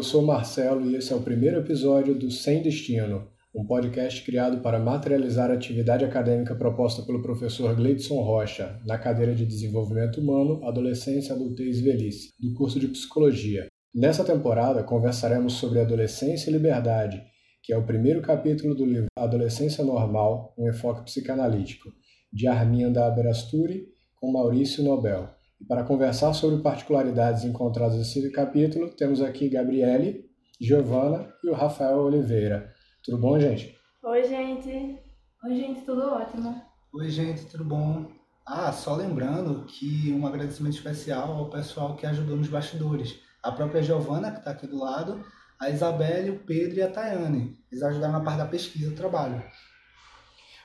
eu sou Marcelo e esse é o primeiro episódio do Sem Destino, um podcast criado para materializar a atividade acadêmica proposta pelo professor Gleidson Rocha na cadeira de Desenvolvimento Humano, Adolescência, Adultez e Velhice, do curso de Psicologia. Nessa temporada, conversaremos sobre adolescência e liberdade, que é o primeiro capítulo do livro Adolescência Normal, um enfoque psicanalítico, de Arminda Aberasturi com Maurício Nobel. E para conversar sobre particularidades encontradas nesse capítulo, temos aqui Gabriele, Giovana e o Rafael Oliveira. Tudo bom, gente? Oi, gente. Oi, gente, tudo ótimo. Oi, gente, tudo bom? Ah, só lembrando que um agradecimento especial ao pessoal que ajudou nos bastidores. A própria Giovana, que está aqui do lado, a Isabelle, o Pedro e a Tayane. Eles ajudaram na parte da pesquisa do trabalho.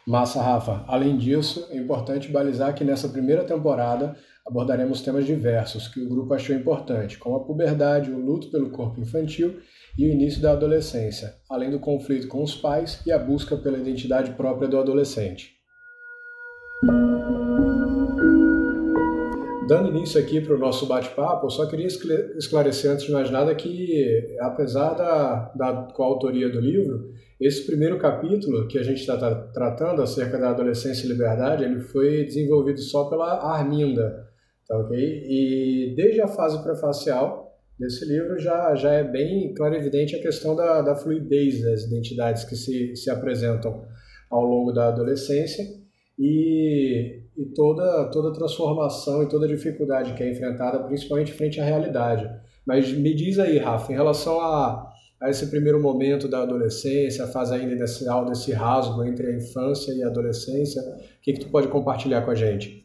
Massa, Rafa. Além disso, é importante balizar que nessa primeira temporada abordaremos temas diversos que o grupo achou importante, como a puberdade, o luto pelo corpo infantil e o início da adolescência, além do conflito com os pais e a busca pela identidade própria do adolescente. Dando início aqui para o nosso bate-papo, eu só queria esclarecer antes de mais nada que, apesar da, da coautoria do livro, esse primeiro capítulo que a gente está tratando acerca da adolescência e liberdade, ele foi desenvolvido só pela Arminda, tá ok? E desde a fase prefacial desse livro já, já é bem claro e evidente a questão da, da fluidez das identidades que se, se apresentam ao longo da adolescência e, e toda, toda transformação e toda dificuldade que é enfrentada, principalmente frente à realidade. Mas me diz aí, Rafa, em relação a, a esse primeiro momento da adolescência, a fase ainda inicial desse rasgo entre a infância e a adolescência, o que, que tu pode compartilhar com a gente?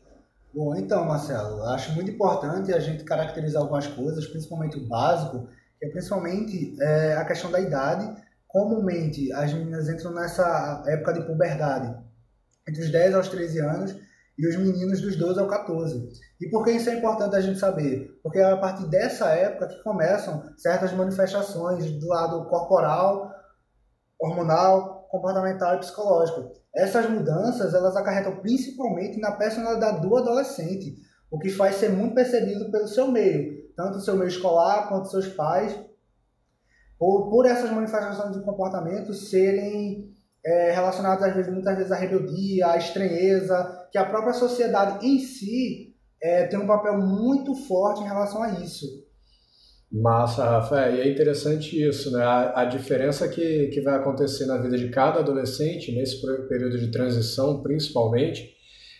Bom, então, Marcelo, acho muito importante a gente caracterizar algumas coisas, principalmente o básico, que é principalmente é, a questão da idade. Comumente, as meninas entram nessa época de puberdade, entre os 10 aos 13 anos, e os meninos dos 12 ao 14. E por que isso é importante a gente saber? Porque é a partir dessa época que começam certas manifestações do lado corporal, hormonal, comportamental e psicológico. Essas mudanças elas acarretam principalmente na personalidade do adolescente, o que faz ser muito percebido pelo seu meio, tanto o seu meio escolar quanto seus pais, ou por essas manifestações de comportamento serem é, relacionadas às vezes, muitas vezes à rebeldia, à estranheza, que a própria sociedade em si é, tem um papel muito forte em relação a isso. Massa, Rafael. E é interessante isso, né? A, a, diferença que, que vai acontecer na vida de cada adolescente, nesse período de transição, principalmente,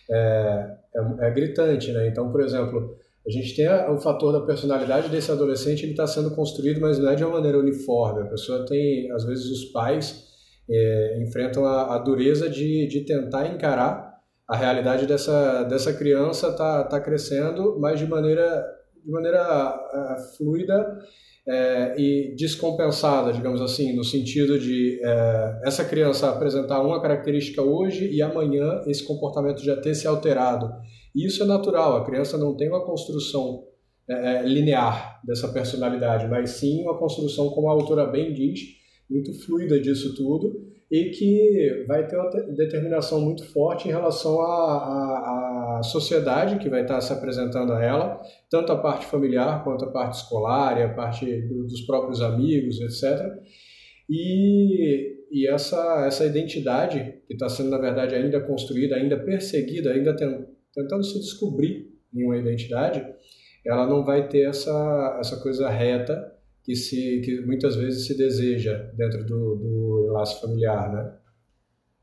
é, é, é gritante, né? Então, por exemplo, a gente tem a, o fator da personalidade desse adolescente, ele está sendo construído, mas não é de uma maneira uniforme. A pessoa tem, às vezes, os pais é, enfrentam a, a dureza de, de tentar encarar a realidade dessa, dessa criança tá, tá crescendo, mas de maneira de maneira uh, fluida é, e descompensada, digamos assim, no sentido de é, essa criança apresentar uma característica hoje e amanhã esse comportamento já ter se alterado. E isso é natural, a criança não tem uma construção linear dessa personalidade, mas sim uma construção, como a autora bem diz, muito fluida disso tudo e que vai ter uma determinação muito forte em relação à, à, sociedade que vai estar se apresentando a ela, tanto a parte familiar quanto a parte escolar e a parte do, dos próprios amigos, etc. E, e essa, essa identidade que está sendo, na verdade, ainda construída, ainda perseguida, ainda tem, tentando se descobrir em uma identidade, ela não vai ter essa, essa coisa reta que, se, que muitas vezes se deseja dentro do, do enlace familiar, né?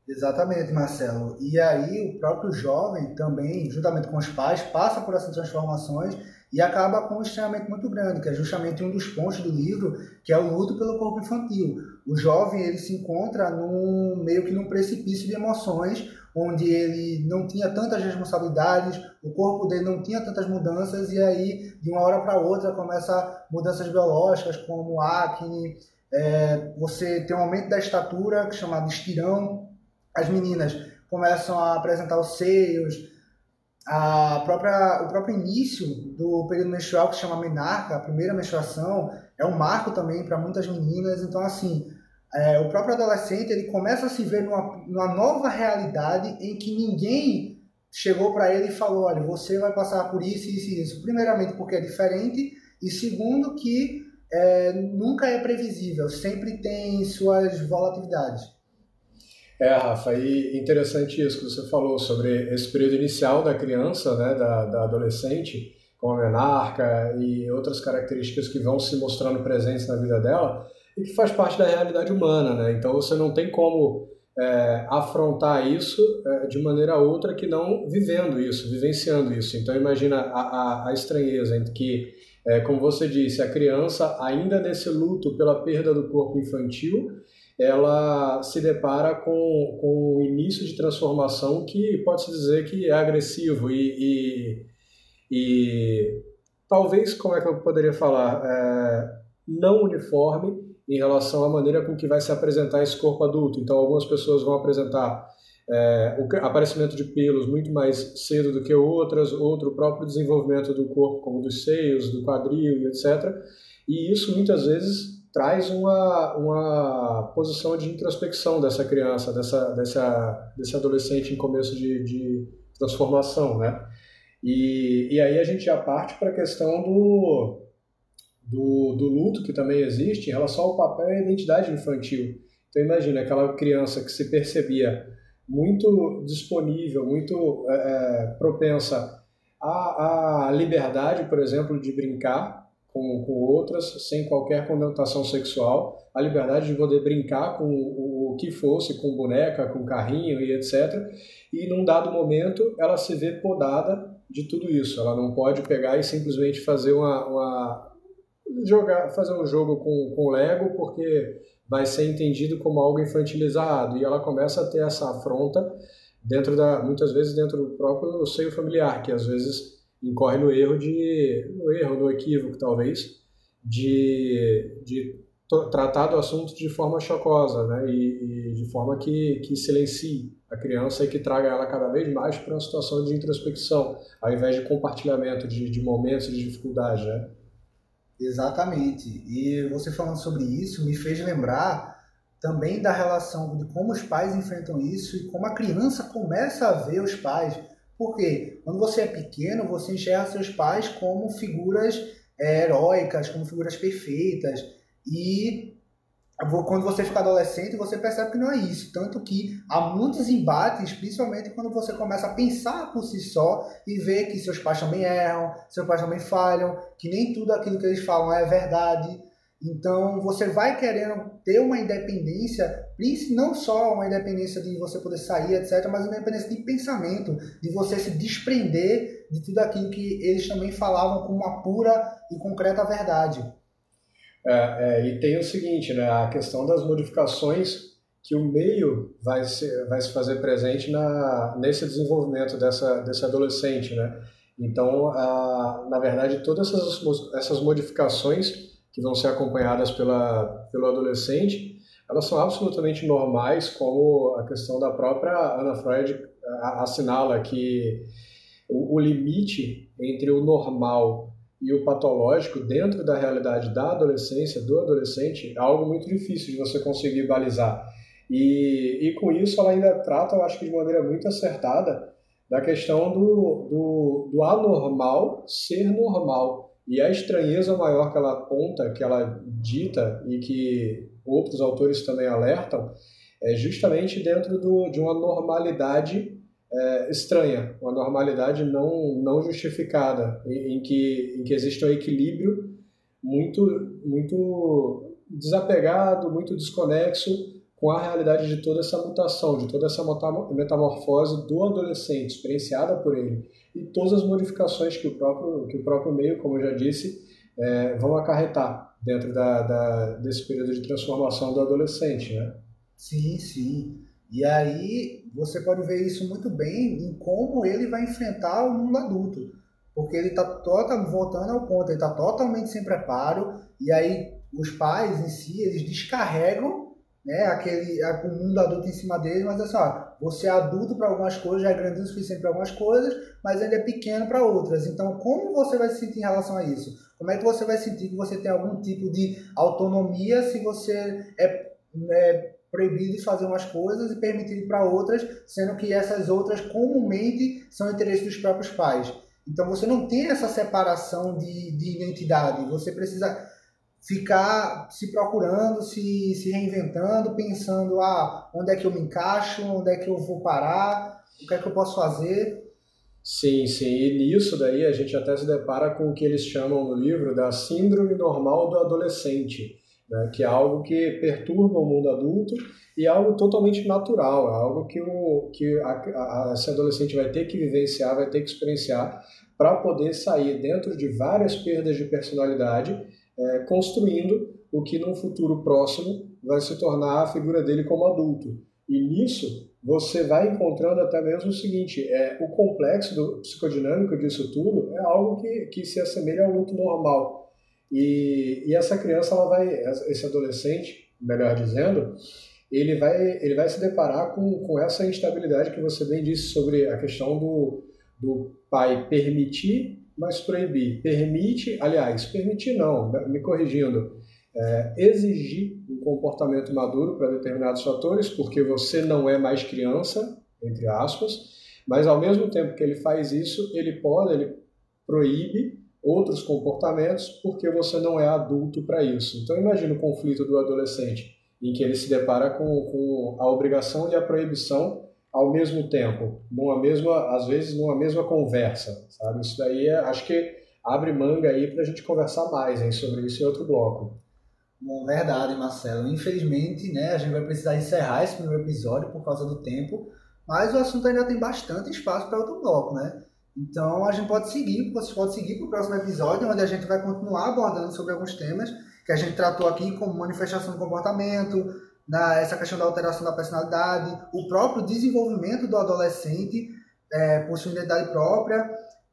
Exatamente, Marcelo. E aí o próprio jovem também, juntamente com os pais, passa por essas transformações e acaba com um estranhamento muito grande, que é justamente um dos pontos do livro, que é o luto pelo corpo infantil. O jovem ele se encontra num meio que num precipício de emoções, onde ele não tinha tantas responsabilidades, o corpo dele não tinha tantas mudanças, e aí, de uma hora para outra, começa mudanças biológicas, como acne, é, você tem um aumento da estatura, que é chamado estirão, as meninas começam a apresentar os seios, a própria, o próprio início do período menstrual, que se chama menarca, a primeira menstruação, é um marco também para muitas meninas, então assim, é, o próprio adolescente ele começa a se ver numa, numa nova realidade em que ninguém chegou para ele e falou, olha, você vai passar por isso, isso e isso. Primeiramente porque é diferente e segundo que é, nunca é previsível, sempre tem suas volatilidades. É, Rafa, e interessante isso que você falou sobre esse período inicial da criança, né, da, da adolescente, com a menarca e outras características que vão se mostrando presentes na vida dela e que faz parte da realidade humana, né? Então você não tem como é, afrontar isso é, de maneira outra que não vivendo isso, vivenciando isso. Então imagina a, a, a estranheza entre que, é, como você disse, a criança ainda nesse luto pela perda do corpo infantil, ela se depara com, com um início de transformação que pode-se dizer que é agressivo e, e, e, talvez, como é que eu poderia falar, é, não uniforme em relação à maneira com que vai se apresentar esse corpo adulto. Então, algumas pessoas vão apresentar é, o aparecimento de pelos muito mais cedo do que outras, outro próprio desenvolvimento do corpo, como dos seios, do quadril e etc. E isso muitas vezes traz uma, uma posição de introspecção dessa criança, dessa, dessa, desse adolescente em começo de, de transformação, né? E, e aí a gente já parte para a questão do, do, do luto que também existe em relação ao papel e à identidade infantil. Então imagina aquela criança que se percebia muito disponível, muito é, é propensa à, à liberdade, por exemplo, de brincar com, com outras sem qualquer conotação sexual, a liberdade de poder brincar com o, o que fosse, com boneca, com carrinho e etc. E num dado momento ela se vê podada de tudo isso. Ela não pode pegar e simplesmente fazer uma, uma jogar, fazer um jogo com, com Lego porque vai ser entendido como algo infantilizado. E ela começa a ter essa afronta dentro da muitas vezes dentro do próprio seio familiar que às vezes incorre no erro de no erro no equívoco talvez de, de tratar do assunto de forma chocosa né? E, e de forma que, que silencie a criança e que traga ela cada vez mais para uma situação de introspecção ao invés de compartilhamento de, de momentos de dificuldade né Exatamente. E você falando sobre isso me fez lembrar também da relação de como os pais enfrentam isso e como a criança começa a ver os pais. Porque quando você é pequeno, você enxerga seus pais como figuras é, heróicas, como figuras perfeitas. E quando você fica adolescente, você percebe que não é isso. Tanto que há muitos embates, principalmente quando você começa a pensar por si só e ver que seus pais também erram, seus pais também falham, que nem tudo aquilo que eles falam é verdade. Então você vai querendo ter uma independência, não só uma independência de você poder sair, etc., mas uma independência de pensamento, de você se desprender de tudo aquilo que eles também falavam como uma pura e concreta verdade. É, é, e tem o seguinte, né, a questão das modificações que o meio vai se, vai se fazer presente na, nesse desenvolvimento dessa, desse adolescente. Né? Então, a, na verdade, todas essas, essas modificações que vão ser acompanhadas pela, pelo adolescente, elas são absolutamente normais, como a questão da própria Ana Freud assinala que o, o limite entre o normal e o patológico dentro da realidade da adolescência, do adolescente, é algo muito difícil de você conseguir balizar. E, e com isso ela ainda trata, eu acho que de maneira muito acertada, da questão do, do, do anormal ser normal. E a estranheza maior que ela aponta, que ela dita e que outros autores também alertam, é justamente dentro do, de uma normalidade é, estranha, uma normalidade não, não justificada, em, em, que, em que existe um equilíbrio muito, muito desapegado, muito desconexo com a realidade de toda essa mutação, de toda essa metamorfose do adolescente, experienciada por ele, e todas as modificações que o próprio, que o próprio meio, como eu já disse, é, vão acarretar dentro da, da, desse período de transformação do adolescente. Né? Sim, sim. E aí você pode ver isso muito bem em como ele vai enfrentar o mundo adulto. Porque ele está totalmente voltando ao ponto, ele está totalmente sem preparo, e aí os pais em si, eles descarregam né, aquele, o mundo adulto em cima dele, mas assim, ó, você é adulto para algumas coisas, já é grande o suficiente para algumas coisas, mas ele é pequeno para outras. Então, como você vai se sentir em relação a isso? Como é que você vai sentir que você tem algum tipo de autonomia se você é, é proibido de fazer umas coisas e permitido para outras, sendo que essas outras comumente são interesses dos próprios pais. Então você não tem essa separação de, de identidade, você precisa ficar se procurando, se, se reinventando, pensando, ah, onde é que eu me encaixo, onde é que eu vou parar, o que é que eu posso fazer. Sim, sim. E nisso daí a gente até se depara com o que eles chamam no livro da síndrome normal do adolescente, né? que é algo que perturba o mundo adulto e é algo totalmente natural, é algo que, o, que a, a, esse adolescente vai ter que vivenciar, vai ter que experienciar para poder sair dentro de várias perdas de personalidade, é, construindo o que num futuro próximo vai se tornar a figura dele como adulto. E nisso você vai encontrando até mesmo o seguinte, é, o complexo do psicodinâmico disso tudo é algo que, que se assemelha ao luto normal. E, e essa criança, ela vai, esse adolescente, melhor dizendo, ele vai, ele vai se deparar com, com essa instabilidade que você bem disse sobre a questão do, do pai permitir, mas proibir. Permite, aliás, permitir não, me corrigindo, é, exigir um comportamento maduro para determinados fatores, porque você não é mais criança, entre aspas, mas ao mesmo tempo que ele faz isso, ele pode, ele proíbe outros comportamentos porque você não é adulto para isso. Então imagine o conflito do adolescente, em que ele se depara com, com a obrigação e a proibição ao mesmo tempo, numa mesma, às vezes numa mesma conversa, sabe? Isso daí é, acho que abre manga aí para a gente conversar mais hein, sobre isso em outro bloco. Bom, verdade, Marcelo. Infelizmente, né, a gente vai precisar encerrar esse primeiro episódio por causa do tempo, mas o assunto ainda tem bastante espaço para outro bloco, né? Então a gente pode seguir, você pode seguir para o próximo episódio, onde a gente vai continuar abordando sobre alguns temas que a gente tratou aqui, como manifestação do comportamento, na, essa questão da alteração da personalidade, o próprio desenvolvimento do adolescente é, por sua identidade própria,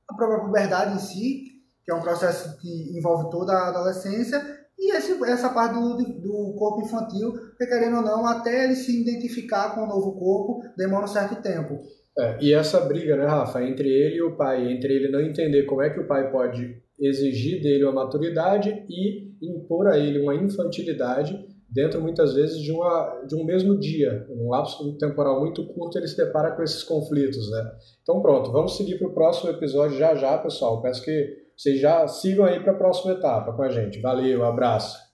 a própria puberdade em si, que é um processo que envolve toda a adolescência, e esse, essa parte do, do corpo infantil, que querendo ou não, até ele se identificar com o novo corpo, demora um certo tempo. É, e essa briga, né, Rafa, entre ele e o pai, entre ele não entender como é que o pai pode exigir dele uma maturidade e impor a ele uma infantilidade dentro muitas vezes de, uma, de um mesmo dia, um lapso temporal muito curto, ele se depara com esses conflitos, né? Então pronto, vamos seguir para o próximo episódio já já, pessoal. Peço que vocês já sigam aí para a próxima etapa com a gente. Valeu, abraço.